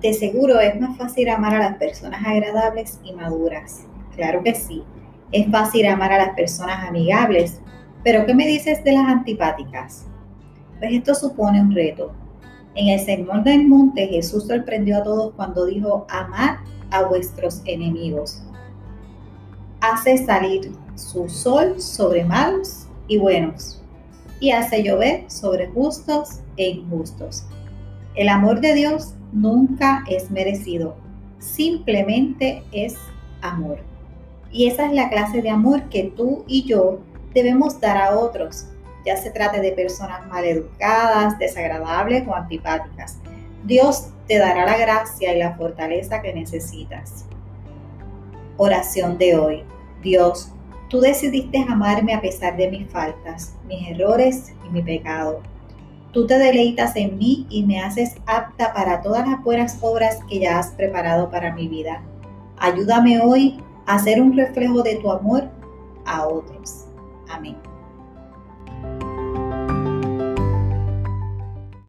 De seguro es más fácil amar a las personas agradables y maduras. Claro que sí. Es fácil amar a las personas amigables. Pero ¿qué me dices de las antipáticas? Pues esto supone un reto. En el Sermón del Monte Jesús sorprendió a todos cuando dijo, amad a vuestros enemigos. Hace salir su sol sobre malos y buenos, y hace llover sobre justos e injustos. El amor de Dios nunca es merecido, simplemente es amor. Y esa es la clase de amor que tú y yo debemos dar a otros, ya se trate de personas maleducadas, desagradables o antipáticas. Dios te dará la gracia y la fortaleza que necesitas. Oración de hoy. Dios, tú decidiste amarme a pesar de mis faltas, mis errores y mi pecado. Tú te deleitas en mí y me haces apta para todas las buenas obras que ya has preparado para mi vida. Ayúdame hoy a ser un reflejo de tu amor a otros. Amén.